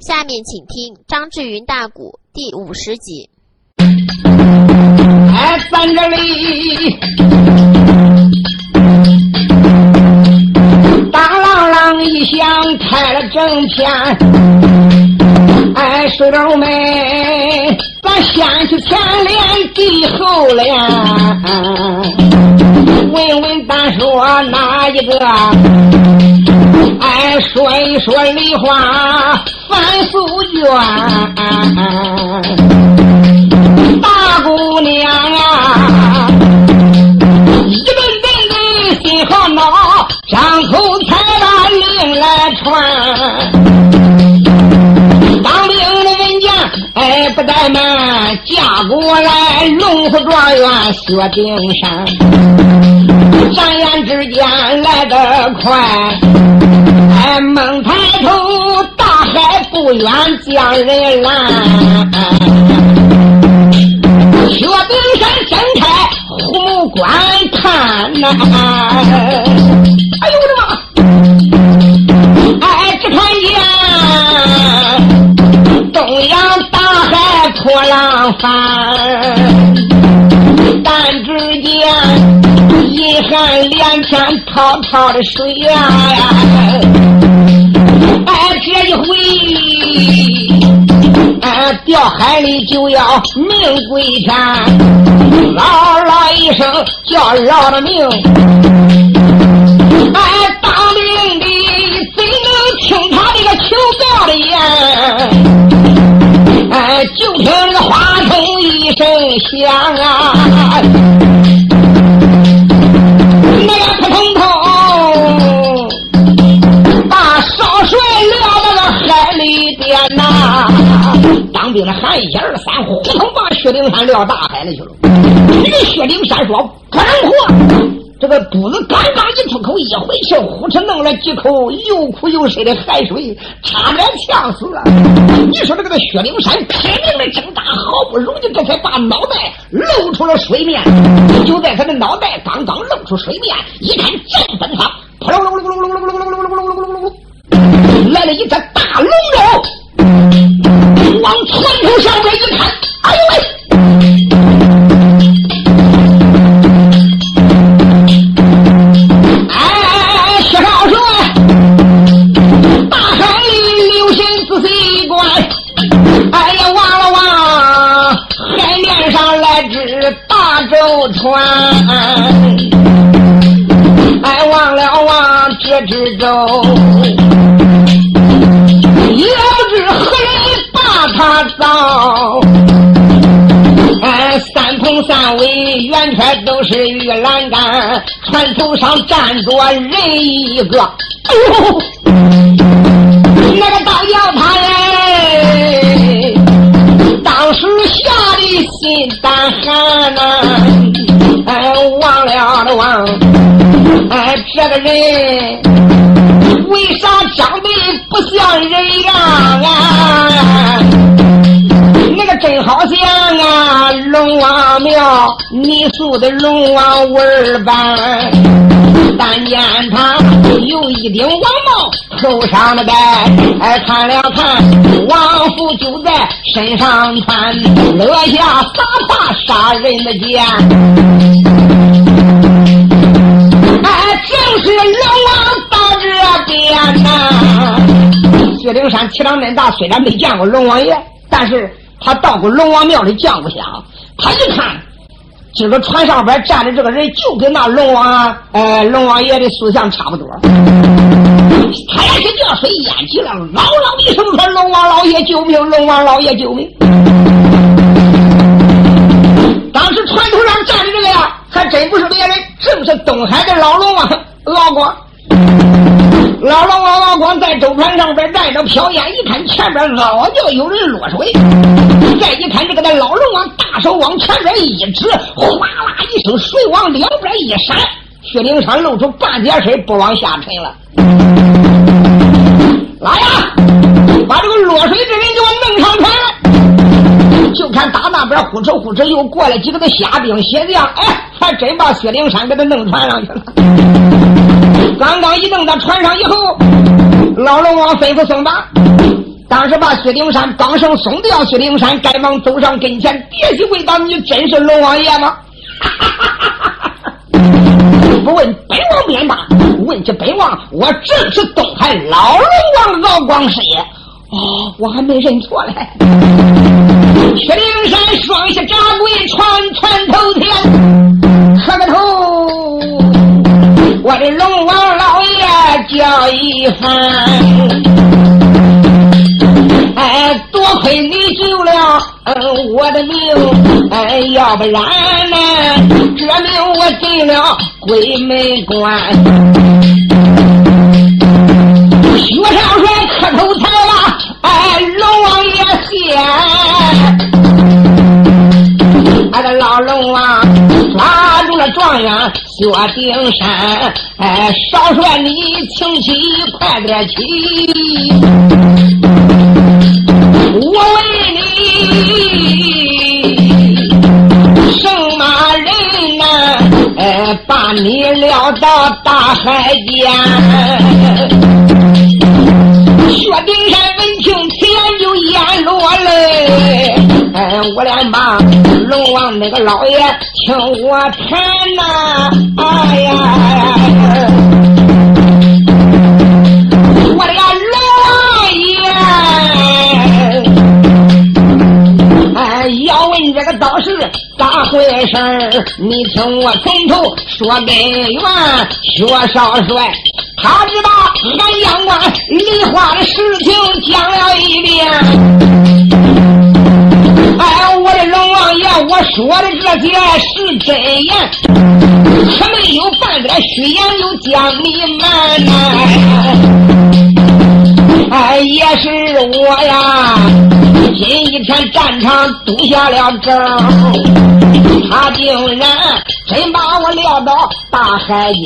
下面请听张志云大鼓第五十集。哎，咱这里当啷啷一响，开了正片。哎，水豆们，咱先去前联地后联，问问单说哪一个？哎，说一说梨花反素娟，大姑娘啊，一顿顿的心好恼，张口才把令来传。当兵的人家，哎，不怠慢，嫁过来龙虎状元薛丁山，转眼之间来得快。哎，猛抬头，海不远，将人拦。薛丁山睁开虎目观看呐，哎呦我的妈！哎，只看见东洋大海破浪翻，但只见一汉连天滔滔的水呀。哎，这一回，哎，掉海里就要命归天，嗷嗷一声叫饶了命。哎，当兵的怎能听他这个求告的言？哎，就听那个话筒一声响啊！当兵喊一二三，呼通把薛丁山撂大海里去了。这个薛丁山说：“不能活！”这个肚子刚刚一出口，一回气，呼哧弄了几口又苦又深的海水，差点呛死了。你说这个薛丁山拼命的挣扎，好不容易这才把脑袋露出了水面。就在他的脑袋刚刚露出水面，一看正奔上，扑噜噜噜噜噜噜噜噜噜噜噜噜噜噜，来了一只大龙肉。往船头上边一看，哎呦喂！头上站着人一个，那个倒要他来，当时吓得心胆寒呐，哎，忘了的忘，哎，这个人真好像啊，龙王庙泥塑的龙王纹儿般，但见他有一顶王帽，头上的戴，哎，看了看，王府就在身上穿，勒下撒把杀人的剑，哎，正是龙王到这边呐。薛丁山气量恁大，虽然没见过龙王爷，但是。他到过龙王庙里降过香，他一看，今个船上边站的这个人就跟那龙王，呃，龙王爷的塑像差不多。他也是这水淹起了，嗷嗷一声说：“龙王老爷救命！龙王老爷救命！”当时船头上站的这个呀，还真不是别人，正是东海的老龙王老光。老龙王老光在舟船上边站着飘烟，一看前边老叫有人落水，再一看这个那老龙王大手往前边一指，哗啦一声，水往两边一闪，薛灵山露出半截身，不往下沉了。来呀，把这个落水之人给我弄上船来！就看打那边呼哧呼哧又过来几个那虾兵蟹将，哎，还真把薛灵山给他弄船上去了。刚刚一弄到船上以后，老龙王吩咐松绑当时把薛丁山绑绳松掉，薛丁山赶忙走上跟前，跌膝跪倒：“你真是龙王爷吗？” 不问本王便罢，问起本王，我正是东海老龙王敖光师爷。哦，我还没认错嘞。薛丁山双膝扎跪，传传头天，磕个头。我的龙王老爷叫一番。哎，多亏你救了我的命，哎，要不然呢，这命我进了鬼门关。薛少帅磕头才了，哎，龙王爷谢。俺的老龙王抓住了状元薛丁山，哎，少帅你请起快点起。我问你，什么人呐？哎，把你撂到大海边？薛丁山闻听，此言就咽落泪。哎，我连把龙王那个老爷听我谈呐！哎呀！我俩老爷要问这个道是咋回事儿你听我从头说根源。薛少帅，他只把俺阳关梨花的事情讲了一遍。哎，我，说的这些是真言，可没有半点虚言，又讲你瞒呐。哎，也是我呀。今一天战场赌下了阵，他竟然真把我撂到大海边。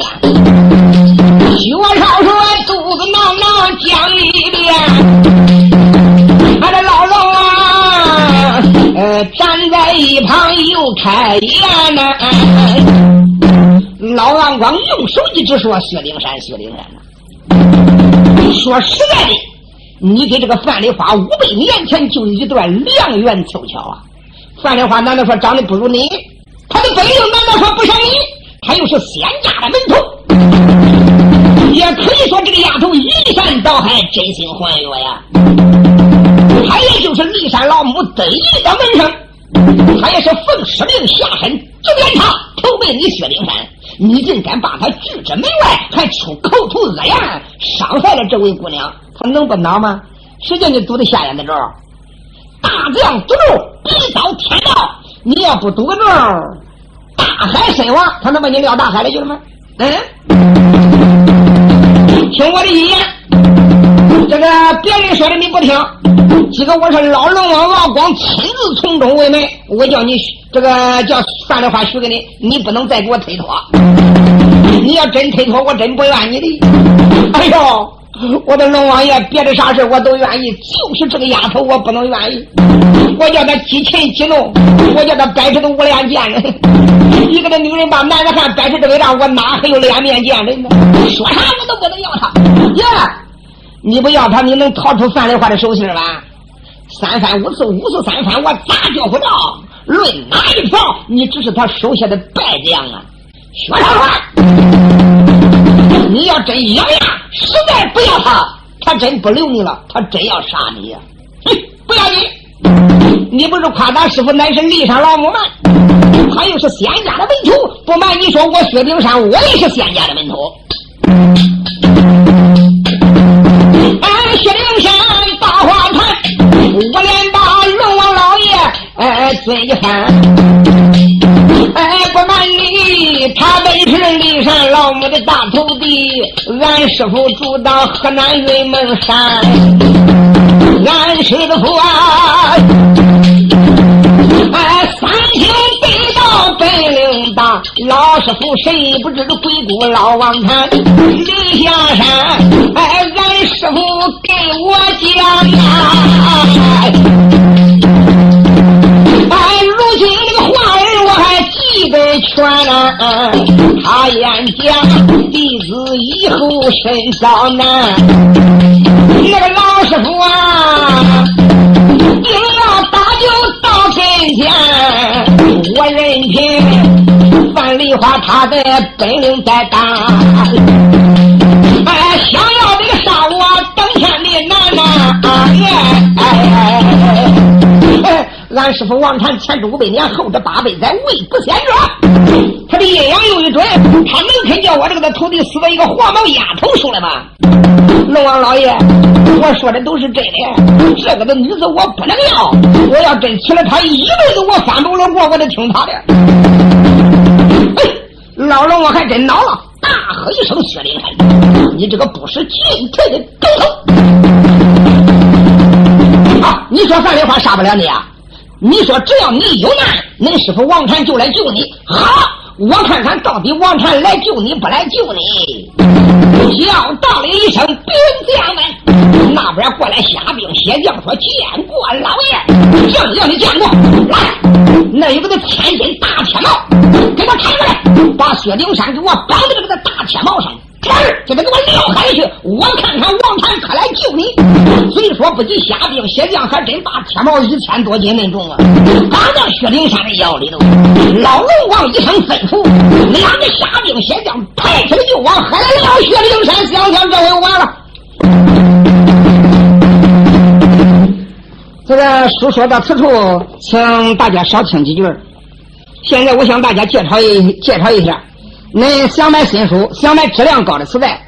薛少说肚子囊囊讲一遍，俺的老，站在一旁又开言呐。老王光用手一直说薛灵山，薛灵山呐。说实在的。你给这个范丽花五百年前就一段良缘凑巧啊！范丽花难道说长得不如你？她的本领难道说不像你？她又是仙家的门徒，也可以说这个丫头移山倒海，真心还我呀！他也就是骊山老母得意的门生，他也是奉使命下山救援他，投奔你薛丁山，你竟敢把他拒之门外，还出口吐恶言，伤害了这位姑娘。他能不恼吗？谁叫你堵的下眼的咒？大将堵路，必遭天道。你要不堵个咒，大海身亡，他能把你撂大海里去了吗？嗯？听我的意言，这个别人说的你不听。今个我是老龙王王光亲自从中为媒，我叫你这个叫算的话许给你，你不能再给我推脱。你要真推脱，我真不怨你的。哎呦！我的龙王爷，别的啥事我都愿意，就是这个丫头我不能愿意。我叫她激情激怒，我叫她掰扯的无脸见人。一个这女人把男人汉摆出这个样，我哪还有脸面见人呢？说啥我都不能要她。耶，你不要他，你能逃出范丽花的手心吗？三番五次，五次三番，我咋叫不到？论哪一条，你只是他手下的败将啊！薛长川，你要真咬牙，实在不要他，他真不留你了，他真要杀你呀！哼，不要紧，你不是夸咱师傅乃是骊山老母吗？他又是仙家的门徒，不瞒你说，我薛丁山我也是仙家的门徒。孙一番。哎，不瞒你，他本是骊山老母的大徒弟，俺师傅住到河南云门山，俺师傅啊，哎，三清得道本领大，老师傅谁不知鬼谷老王禅，离下山，哎，俺师傅给我讲啊如今这个话儿我还记得全呢，他眼见弟子以后甚遭难，那个老师傅啊，定要打救到跟前。我认听，范丽花他的本领在大，哎，想要那个杀我登天的难难啊！哎哎哎哎。俺师傅王禅前知五百年，后知八百载，未不先着。他的阴阳又一准，他能肯叫我这个的徒弟死在一个黄毛丫头手里吗？龙王老爷，我说的都是真的。这个的女子我不能要，我要真娶了她，一辈子我翻不了锅，我得听她的。哎，老龙我还真恼了，大喝一声：“薛灵山，你这个不识进退的狗头！啊，你说范丽花杀不了你啊？你说只要你有难，恁师傅王禅就来救你。好，我看看到底王禅来救你不来救你。”叫道了一声兵将们，那边过来虾兵蟹将说：“见过老爷，正要你见过。来，那有个千斤大铁帽，给我抬过来，把薛丁山给我绑在这个大铁帽上。天儿就得给我撂下去，我看看王禅可来救你。虽说不及虾兵蟹将，还真把铁帽一千多斤那重啊，绑到薛丁山的腰里头。老龙王一声吩咐，两个虾兵蟹将抬起来就往海里撂薛丁山。想想这回完了。这个书说到此处，请大家少听几句。现在我向大家介绍一介绍一下。恁想买新书，想买质量高的磁带，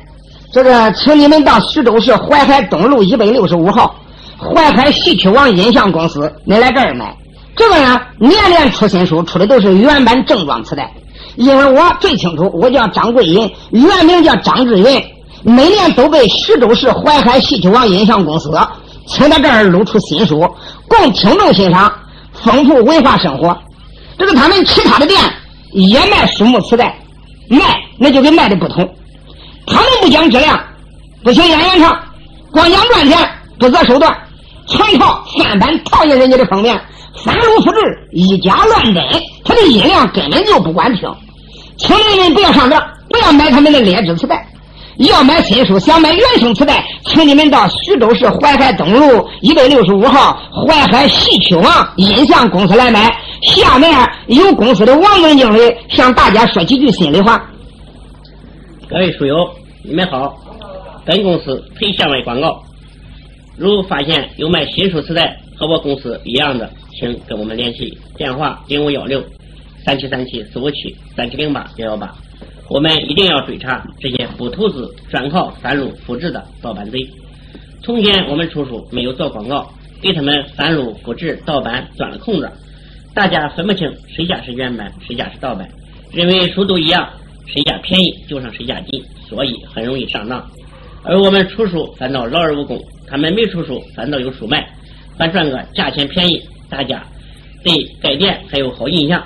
这个请你们到徐州市淮海东路一百六十五号淮海戏曲网音像公司，恁来这儿买。这个呢，年年出新书，出的都是原版正装磁带。因为我最清楚，我叫张桂银，原名叫张志云，每年都被徐州市淮海戏曲网音像公司请到这儿录出新书，供听众欣赏，丰富文化生活。这个他们其他的店也卖书目磁带。卖那就跟卖的不同，他们不讲质量，不行演员唱，光讲赚钱，不择手段，全靠翻版套印人家的封面，三录复制，以假乱真，他的音量根本就不管听。请你们不要上当，不要买他们的劣质磁带。要买新书，想买原声磁带，请你们到徐州市淮海东路一百六十五号淮海戏曲网音像公司来买。下面有公司的王总经理向大家说几句心里话。各位书友，你们好。本公司推向外广告，如发现有卖新书磁带和我公司一样的，请跟我们联系，电话零五幺六三七三七四五七三七零八幺幺八。我们一定要追查这些不投资、专靠翻录复制的盗版贼。从前我们出书没有做广告，给他们翻录复制盗版钻了空子。大家分不清谁家是原版，谁家是盗版，认为书都一样，谁家便宜就上谁家进，所以很容易上当。而我们出书反倒劳而无功，他们没出书反倒有书卖，还赚个价钱便宜，大家对该店还有好印象。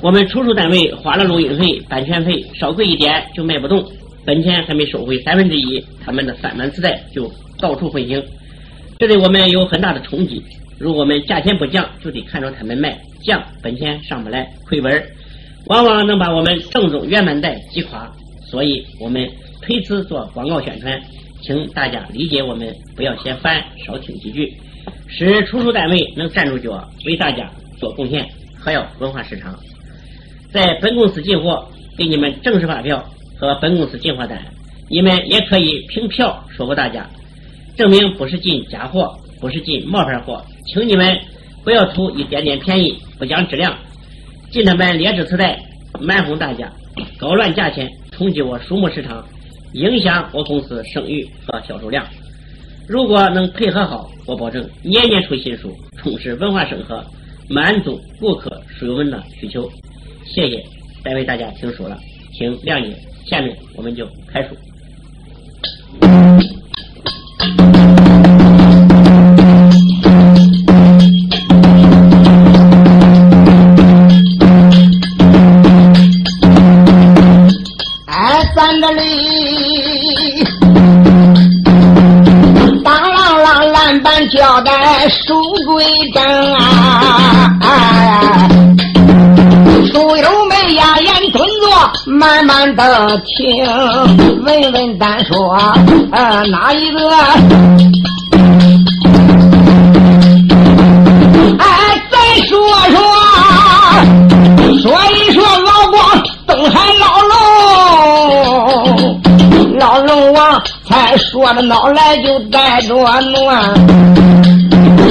我们出书单位花了录音费、版权费，稍贵一点就卖不动，本钱还没收回三分之一，他们的三版磁带就到处横行，这对我们有很大的冲击。如果我们价钱不降，就得看着他们卖，降本钱上不来，亏本往往能把我们正宗原版带击垮。所以我们推迟做广告宣传，请大家理解我们，不要嫌烦，少听几句，使出书单位能站住脚，为大家做贡献，还要文化市场。在本公司进货，给你们正式发票和本公司进货单，你们也可以凭票说服大家，证明不是进假货，不是进冒牌货。请你们不要图一点点便宜，不讲质量，进他们劣质磁带，蛮哄大家，搞乱价钱，冲击我书目市场，影响我公司声誉和销售量。如果能配合好，我保证年年出新书，充实文化生活，满足顾客书友们的需求。谢谢，再为大家听书了，请谅解。下面我们就开书。书归正啊，书友们呀，言吞坐，慢慢的听，问问单说，呃，哪一个？哎，再说说，说一说老光，东海老龙，老龙王才说的，老来就带着暖。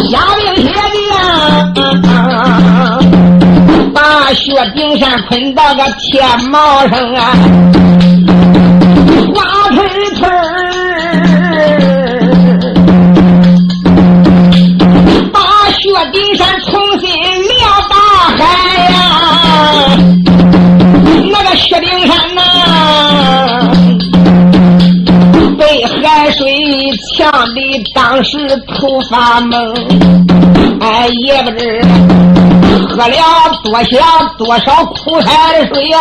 下令下的把薛丁山捆到个铁帽上啊，花腿当时头发懵，哎，也不知喝了多少多少苦海的水呀。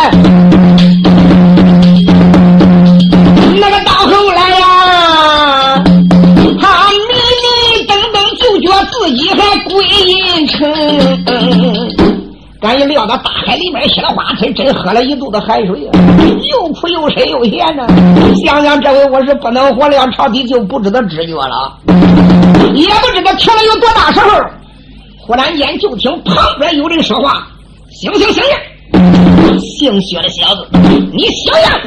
那个到后来呀，他迷迷瞪瞪，就觉自己还归阴城。赶紧撂到大海里面，洗了花盆，真喝了一肚子海水啊！又苦又深又咸呢。想想这回我是不能活了，朝廷就不知道知觉了，也不知道停了有多大时候。忽然间就听旁边有人说话：“醒醒醒醒！姓薛的小子，你小样！”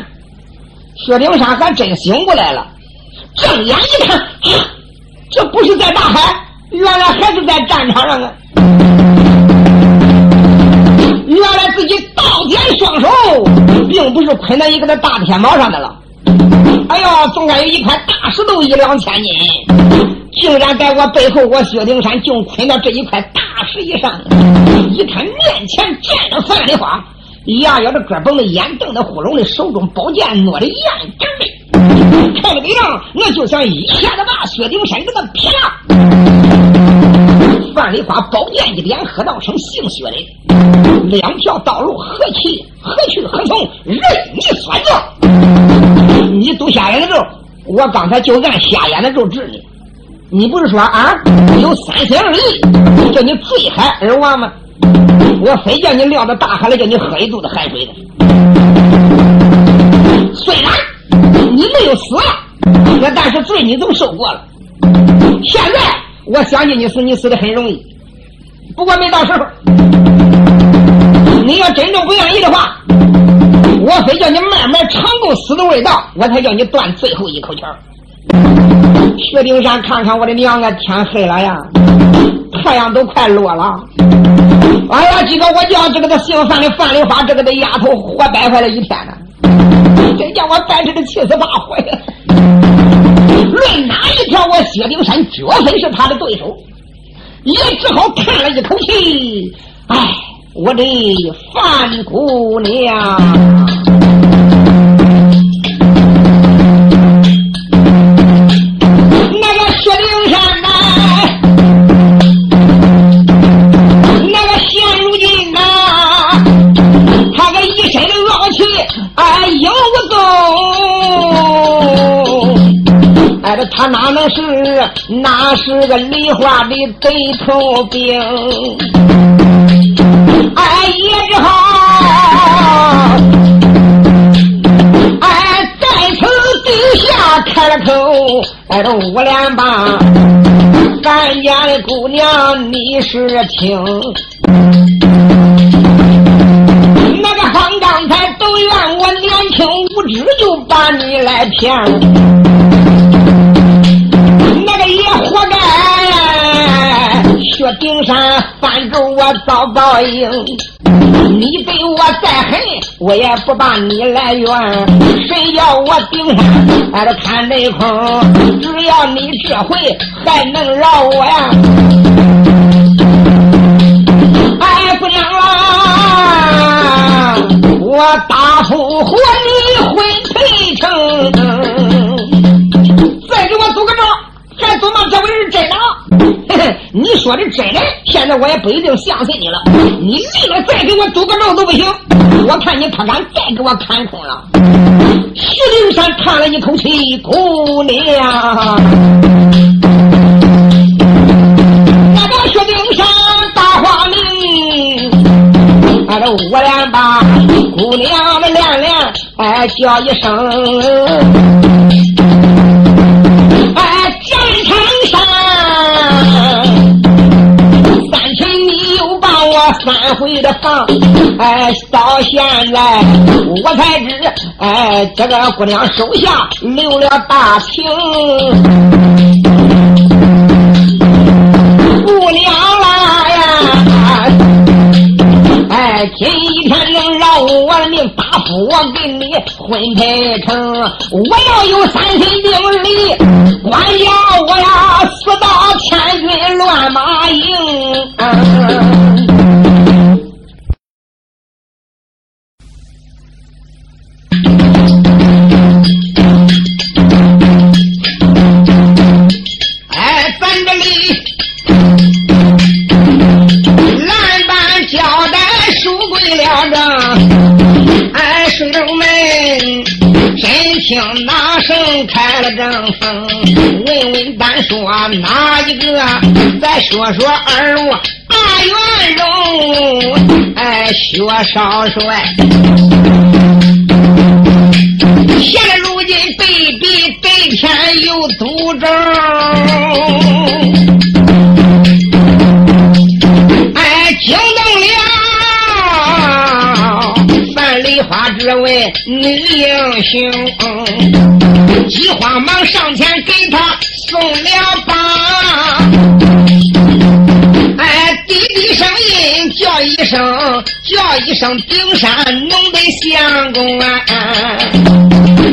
薛丁山还真醒过来了，睁眼一看，这不是在大海，原来还是在战场上啊！原来自己倒点双手，并不是捆在一个那大天毛上的了。哎呀，总该有一块大石头一两千斤，竟然在我背后，我薛丁山就捆到这一块大石以上。一看面前站着范丽花，牙咬着胳膊的，眼瞪得呼隆的，手中宝剑握的严整的，看这个样，那就想一下子把薛丁山给他劈了。范丽花宝剑一点，喝道声：“姓薛的，两条道路何去何去何从，任你选择。你堵瞎眼的肉，我刚才就按瞎眼的肉治你。你不是说啊，有三心二意，叫你醉海而亡吗？我非叫你撂到大海里，叫你喝一肚子海水的。虽然你没有死，我但是罪你都受过了。现在。”我相信你死，你死的很容易。不过没到时候，你要真正不愿意的话，我非叫你慢慢尝够死的味道，我才叫你断最后一口气儿。薛丁山，看看我的娘啊，天黑了呀，太阳都快落了。哎呀，今个我叫这个的姓范的范丽花，这个的丫头活白活了一天呢，真叫我掰扯的气死发火呀！论哪一条，我薛丁山绝非是他的对手，也只好叹了一口气。唉，我的范姑娘，他哪能是哪是个梨花的贼头兵？哎，也只好哎在此底下开了口。哎，这五连帮，咱家的姑娘你是听？那个方刚才都怨我年轻无知，就把你来骗了。那个也活该，薛丁山翻咒我遭报应。你对我再狠，我也不把你来怨。谁叫我顶山挨着看内空？只要你这回还能饶我呀！哎，姑娘啊，我打不活你真的，现在我也不一定相信你了。你立了再给我赌个肉都不行。我看你可敢再给我看空了？徐灵山叹了一口气，姑娘，那个薛丁山大花名，俺这我连把姑娘的连连哎叫一声。三回的房，哎，到现在我才知，哎，这个姑娘手下留了大情，姑娘啦呀，哎，今天能饶我的命，答复我给你婚配成，我要有三分定力，管家我要死到千军乱马营。我说二我大元荣，哎，薛少帅，现如今被逼对天有诅咒，哎，惊动了范梨花这位女英雄。急慌忙上前给他送了一声顶山弄得相公啊！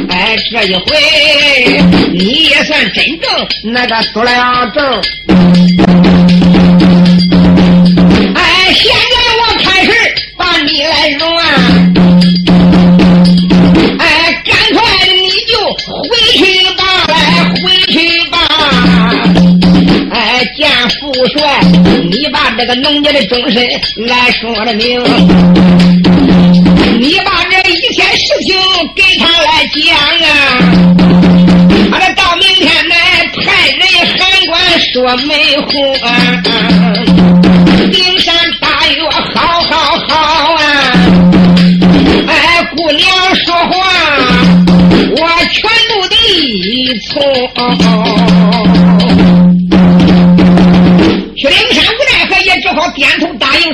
哎，这一回你也算真正那个死了咒。这个农家的终身来说的明，你把这一切事情给他来讲啊！他这到明天来派人喊官说媒话，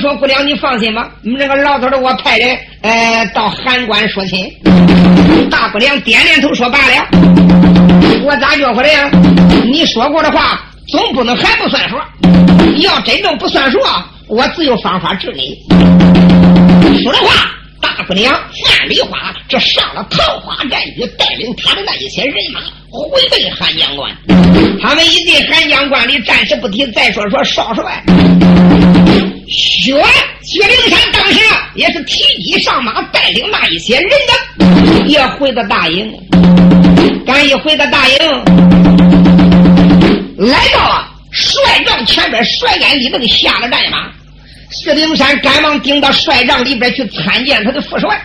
说：“姑娘，你放心吧，我们这个老头的我派人，呃，到函馆说亲。”大姑娘点点头说：“罢了。”我咋叫回来呀？你说过的话，总不能还不算数。你要真正不算数，我自有方法治你。说的话。大姑娘范梨花，这上了桃花战局，带领他的那一些人马回奔汉江关。他们一进汉江关里，暂时不提。再说说少帅薛薛灵山，当时也是提骑上马，带领那一些人的，也回到大营。刚一回到大营，来到了帅帐前边，帅眼里头下了战马。薛丁山赶忙顶到帅帐里边去参见他的副帅。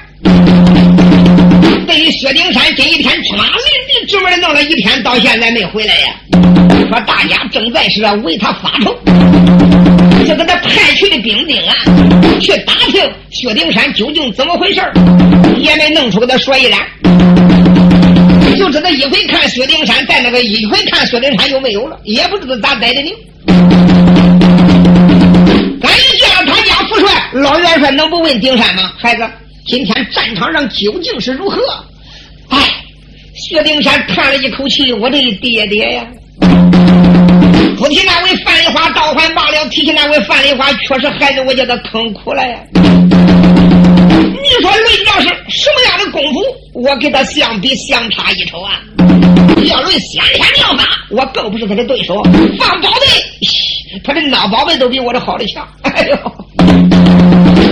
对于薛丁山这一天出马临地直门弄了一天，到现在没回来呀。说大家正在是为他发愁，就给他派去的兵丁啊，去打听薛丁山究竟怎么回事也没弄出给他说一来。就知道一回看薛丁山在那个，一回看薛丁山就没有了，也不知道咋逮的牛。俺一见了他家父帅，老元帅能不问丁山吗？孩子，今天战场上究竟是如何？哎，薛丁山叹了一口气：“我的爹爹呀！不提那位范梨花倒还罢了，提起那位范梨花，确实孩子我叫他坑苦了呀。你说论要是什么样的功夫，我跟他相比相差一筹啊！要论先天妙法，我更不是他的对手。放宝贝。”他的脑宝贝都比我的好的强，哎呦！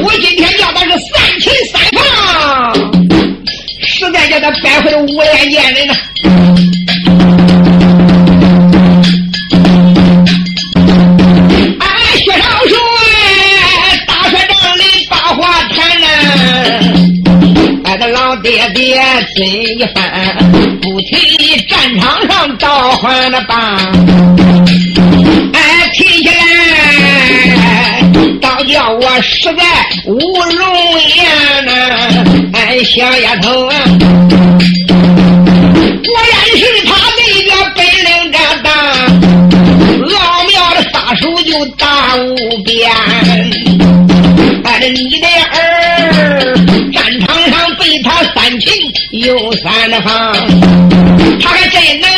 我今天要的是三擒三放，实在叫他摆回了五连见人呐。倒换了吧。提起来，倒叫我实在无容颜呐！哎，小丫头啊，果然是他那个本领这大，老庙的法术就大无边。着你的儿，战场上被他三擒又三放，他还真能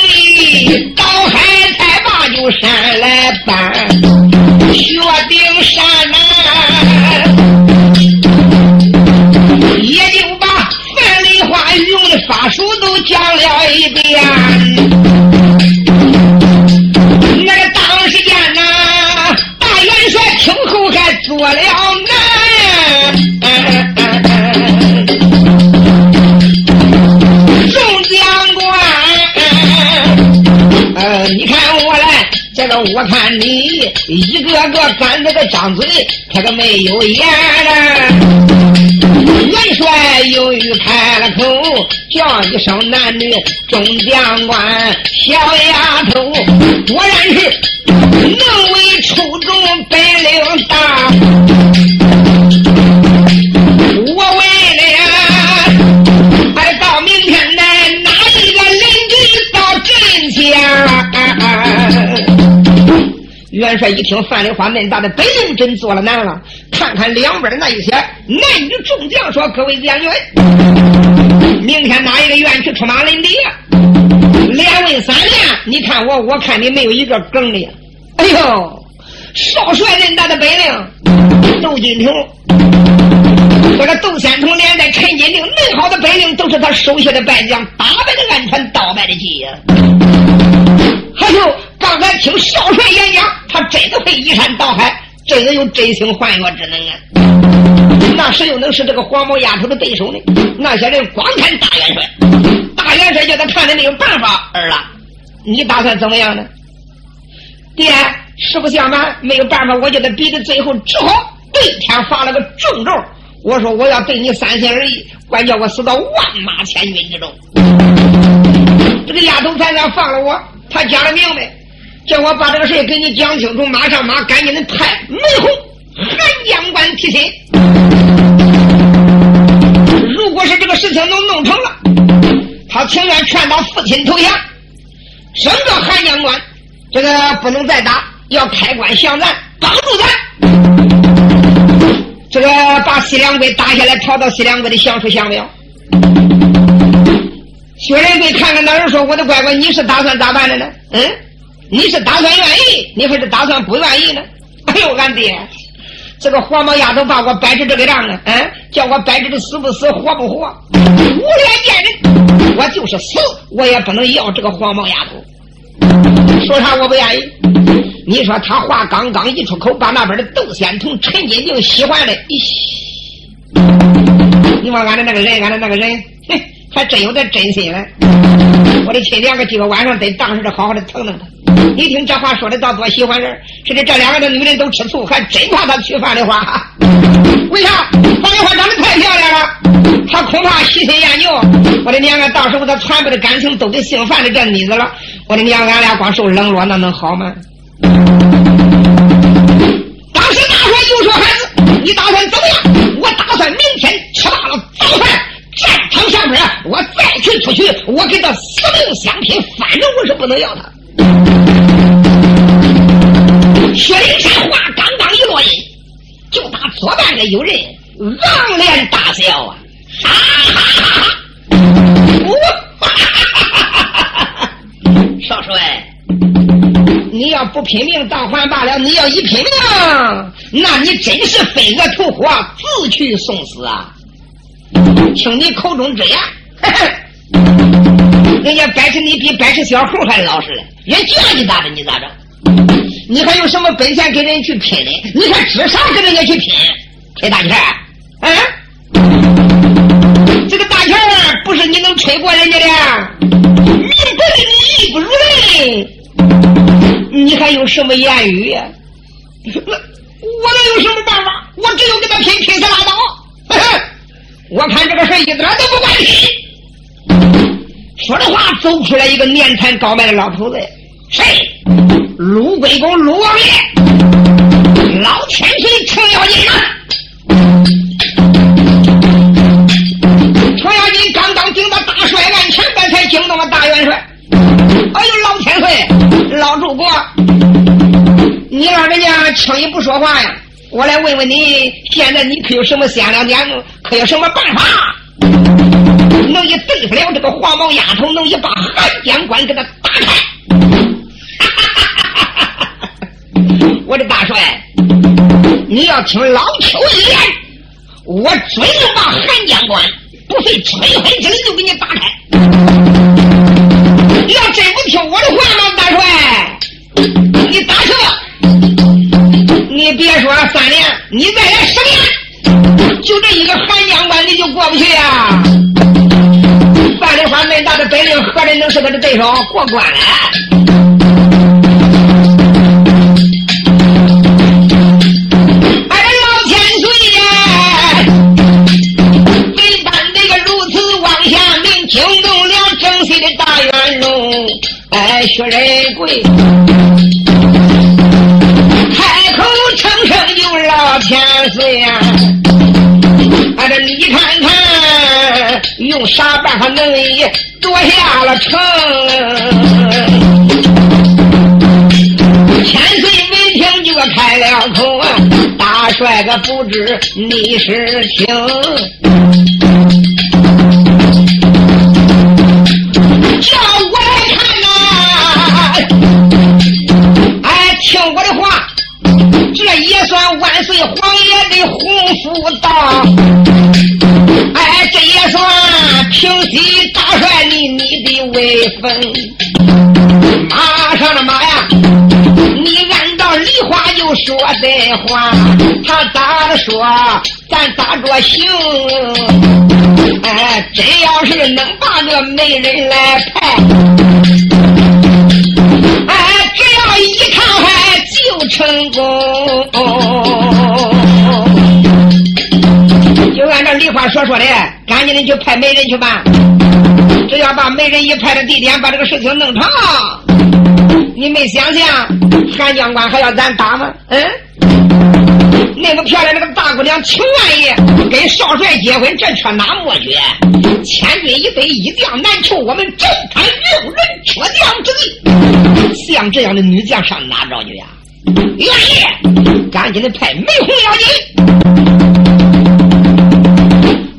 这个我看你，一个个干那个张嘴，他个没有言元帅犹豫开了口，叫一声男女众将官，小丫头，果然是。能为出众本领大，元帅一听范梨花恁大的本领真做了难了，看看两边的那一些男女众将，说：“各位将军，明天哪一个愿去出马领敌？连问三连，你看我，我看你没有一个梗的。”哎呦，少帅恁大的本领，窦金亭，这个窦仙童连带陈金定，恁好的本领都是他手下的败将，打败的暗船，倒败的计呀。还有刚才听少帅演讲，他真的会移山倒海，真的有真心换月之能啊！那谁又能是这个黄毛丫头的对手呢？那些人光看大元帅，大元帅叫他看的没有办法。儿了，你打算怎么样呢？爹，实不相瞒，没有办法，我叫他逼的最后，只好对天发了个重咒。我说我要对你三心二意，管叫我死到万马千军之中。这个丫头才算放了我，他讲的明白，叫我把这个事给你讲清楚，马上马赶紧的派梅红韩将官提亲。如果是这个事情能弄成了，他情愿劝他父亲投降，整个韩将官。这个不能再打，要开关向咱，帮助咱。这个把西凉鬼打下来，逃到西凉国的相处相表。薛仁贵看看那人说：“我的乖乖，你是打算咋办的呢？嗯，你是打算愿意，你还是打算不愿意呢？” 哎呦，俺爹，这个黄毛丫头把我摆成这个样子，嗯，叫我摆着的死不死，活不活？无脸见人，我就是死，我也不能要这个黄毛丫头。说啥我不愿意。你说他话刚刚一出口，把那边的窦仙童、陈金定喜欢的，你望俺的那个人，俺的那个人，哼，还真有点真心了。我的亲娘个，今个晚上得当时的好好的疼疼他。你听这话说的，倒多喜欢人。甚至这两个的女人都吃醋，还真怕他娶范梨花。为啥？范梨花长得太漂亮了，他恐怕喜新厌旧。我的娘啊，到时候他全部的感情都给姓范的这妮子了。我的娘，俺俩光受冷落，那能好吗？当时大帅就说：“孩子，你打算怎么样？我打算明天吃罢了早饭，战场上边我再去出去，我跟他死命相拼，反正我是不能要他。”薛灵山话刚刚一落音，就打左半的有人仰脸大笑啊！哈哈哈哈！少帅，你要不拼命倒还罢了，你要一拼命，那你真是飞蛾扑火，自去送死啊！听你口中之言，嘿嘿人家白吃你比白吃小猴还老实嘞，人叫你打的你咋着？你还有什么本钱跟人家去拼的？你还指啥跟人家去拼？吹大钱啊？这个大钱不是你能吹过人家的。明白的你义不如人，你还有什么言语？那我能有什么办法？我只有跟他拼，拼死拉倒。我看这个事一点都不关心。说的话，走出来一个年产高迈的老头子。谁？鲁贵公鲁王爷，老千岁程咬金呐！程咬金刚刚顶到大帅案前边，才惊动了大元帅。哎呦，老千岁，老主公，你让人家轻易不说话呀？我来问问你，现在你可有什么先亮点可有什么办法，能也对付了这个黄毛丫头，能也把汉江关给他打开？我的大帅，你要听老邱一言，我准能把汉江关不费吹灰之力就给你打开。你要真不听我的话吗，大帅？你打车，你别说三年，你再来十年，就这一个汉江关你就过不去呀！范丽花恁大的本领，何人能是他的对手？过关了。俺这老千岁呀，没办这个如此往下命，惊动了正西的大元龙，哎，薛仁贵。用啥办法能也夺下了城？千岁闻听就开了口，大帅个不知你是听，话，他咋着说，咱咋着行。哎，真要是能把这媒人来派，哎，只要一看还就成功。就按照梨花所说的，赶紧的去派媒人去办。只要把媒人一派的地点，把这个事情弄成，你没想想，韩将官还要咱打吗？嗯。那么漂亮那个大姑娘，情愿意跟少帅结婚，这却哪莫绝？千军一飞，一将难求，我们正派用人缺将之地，像这样的女将上哪找去呀？愿意，赶紧的派梅红要紧。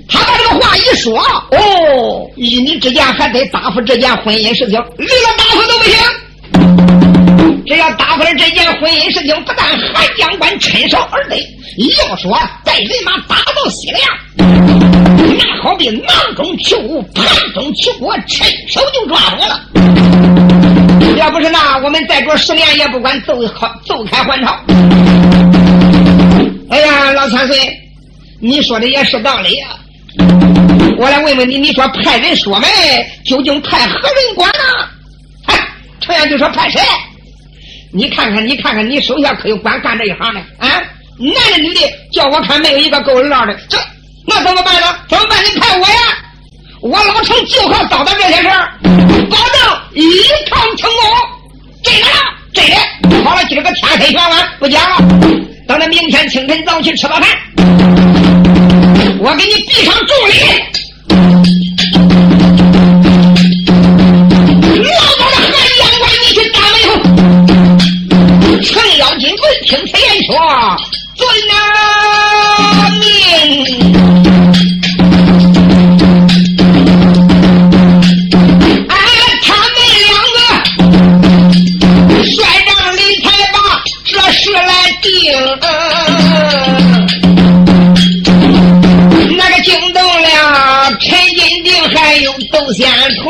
他把这个话一说，哦，依你之见，还得答复这件婚姻事情，离了答复都不行。只要答复了这件婚姻事情，不但韩将官趁手而得，要说带人马打到西凉，那好比囊中取物，盘中取果，趁手就抓住了。要不是那，我们再过十年也不管奏好奏开还朝。哎呀，老千岁，你说的也是道理呀、我来问问你，你说派人说媒，究竟派何人管呢？哎，程阳就说派谁？你看看，你看看，你手下可有管干这一行的啊？男的女的，叫我看没有一个够唠的。这那怎么办呢？怎么办？你派我呀！我老程就靠叨叨这些事儿，保证一趟成功。真的，真的。好了，今儿个天黑全晚，不讲了。等到明天清晨早起吃早饭，我给你递上重礼。那命哎，他们两个帅长李才把这事来定，那个惊动了陈金定，还有窦仙童，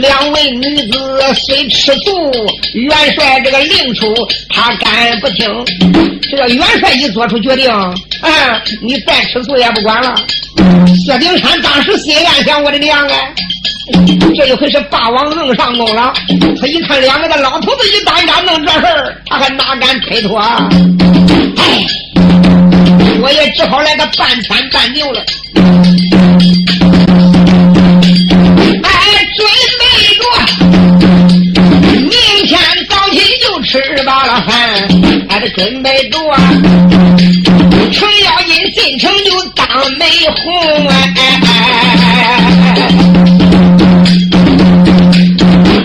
两位女子虽吃醋。元帅这个令出，他敢不听？这个元帅一做出决定，啊，你再吃醋也不管了。薛丁山当时心暗想：我的娘啊！这一回是霸王硬上弓了。他一看两个的老头子一单家弄这事，他还哪敢推脱啊？哎，我也只好来个半天半牛了。吃饱了饭，还得准备着。程咬金进城就当媒红啊！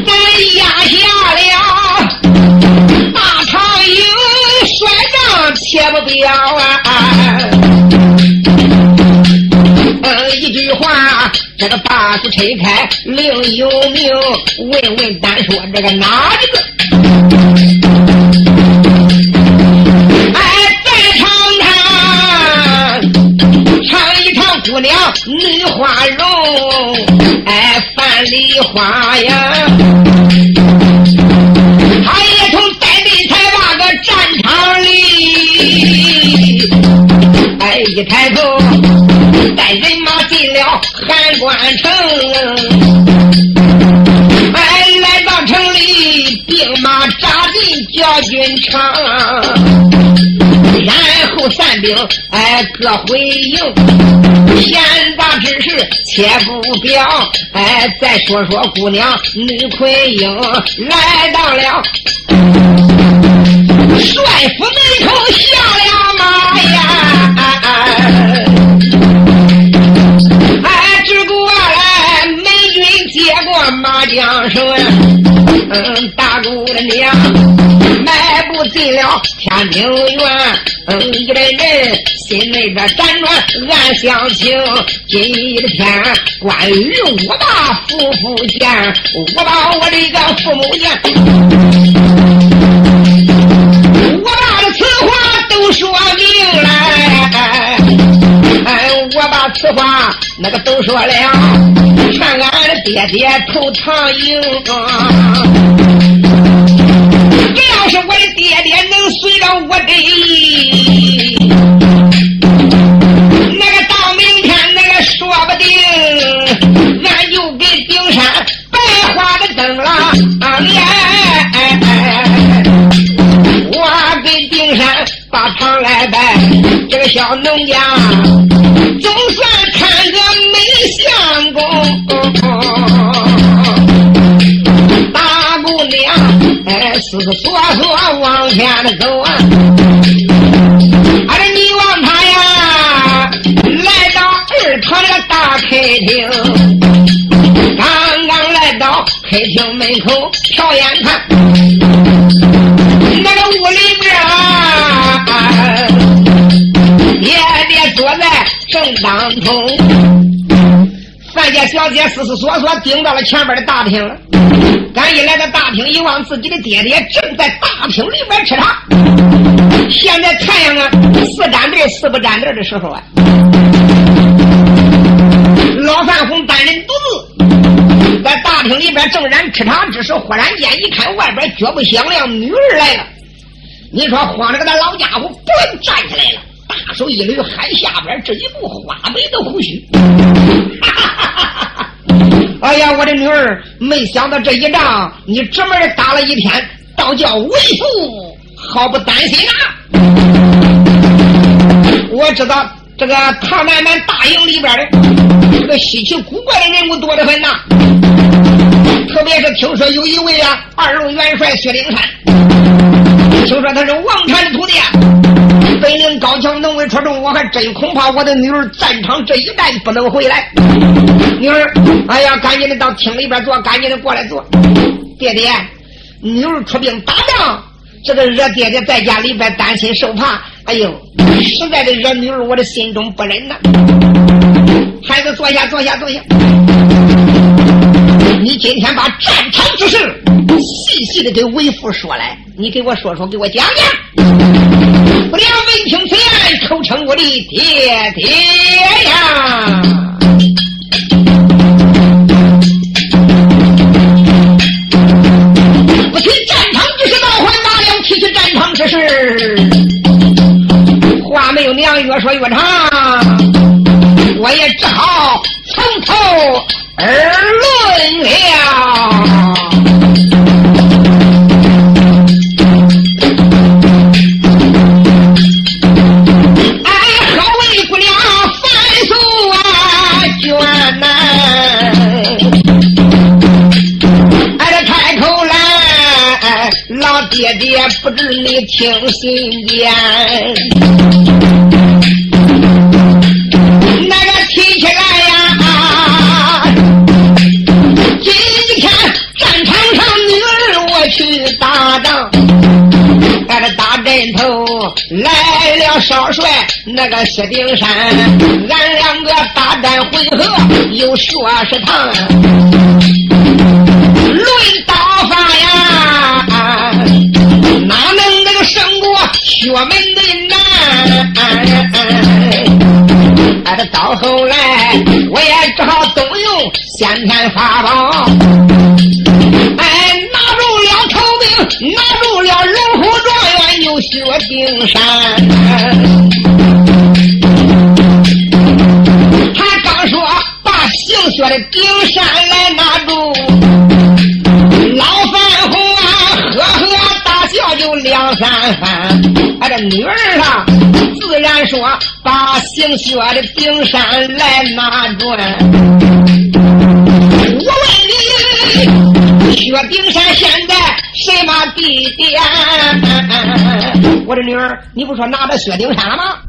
俺压下了大长缨，甩仗撇不掉啊！一句话，这个把子拆开，另有名。问问单说这个哪里个？娘女花容，哎，范梨花呀，他也从带队才把个战场里，哎，一抬头带人马进了函关城，哎，来到城里，兵马扎进将军场，然后散兵哎各回营，闲杂之事且不表，哎，再说说姑娘女奎英来到了帅府门口下了马呀。哎，只过来美军接过马缰绳，嗯，大姑娘迈步进了天津院，心内边辗转暗相情。今天关于我把夫妇见，我把我这个父母见，我把这此话都说明了。哎，我把此话那个都说了，劝俺的爹爹投唐营。这要是我的爹爹能随着我的这个小农家总算看个没相公。大姑娘，哎，思思索索往前走啊。俺这你望他呀，来到二堂的大客厅，刚刚来到客厅门口，小姐思思索索盯到了前边的大厅了。赶一来到大厅，一望自己的爹爹正在大厅里边吃茶。现在太阳啊，四沾地四不沾地的时候啊，老范红单人独自在大厅里边正然吃茶之时，忽然间一看外边脚步响亮，女儿来了。你说慌着个那老家伙，嘣站起来了，大手一捋，喊下边这一部花白的胡须。哈哈哈！哎呀，我的女儿，没想到这一仗你这么打了一天，倒叫为父好不担心啊！我知道这个唐南南大营里边的这个稀奇古怪的人物多得很呐，特别是听说有一位啊二路元帅薛丁山，听说他是王禅的徒弟。本领高强，能为出众，我还真恐怕我的女儿战场这一战不能回来。女儿，哎呀，赶紧的到厅里边坐，赶紧的过来坐。爹爹，女儿出兵打仗，这个惹爹爹在家里边担心受怕，哎呦，实在的惹女儿我的心中不忍呐。孩子，坐下，坐下，坐下。你今天把战场之事细细的给为父说来，你给我说说，给我讲讲。不料闻听此言，口称我的爹爹呀！不去战场之事，闹还大了；提起战场之事，话没有娘越说越长，我也只好从头而论不知你听心间。那个提起来呀，今天战场上女儿我去打仗，在这大阵头。来了少帅那个薛丁山，俺两个大战回合又说是趟，论刀我们的难？哎，到后来我也只好动用先天法宝，哎，拿住了头兵，拿住了龙虎状元，又薛丁山。他刚说把姓薛的丁山来拿住，老范红啊呵呵大笑就两三番。这女儿啊，自然说把姓薛的丁山来拿准。我问你，薛丁山现在什么地点？我的女儿，你不说拿着薛丁山了吗？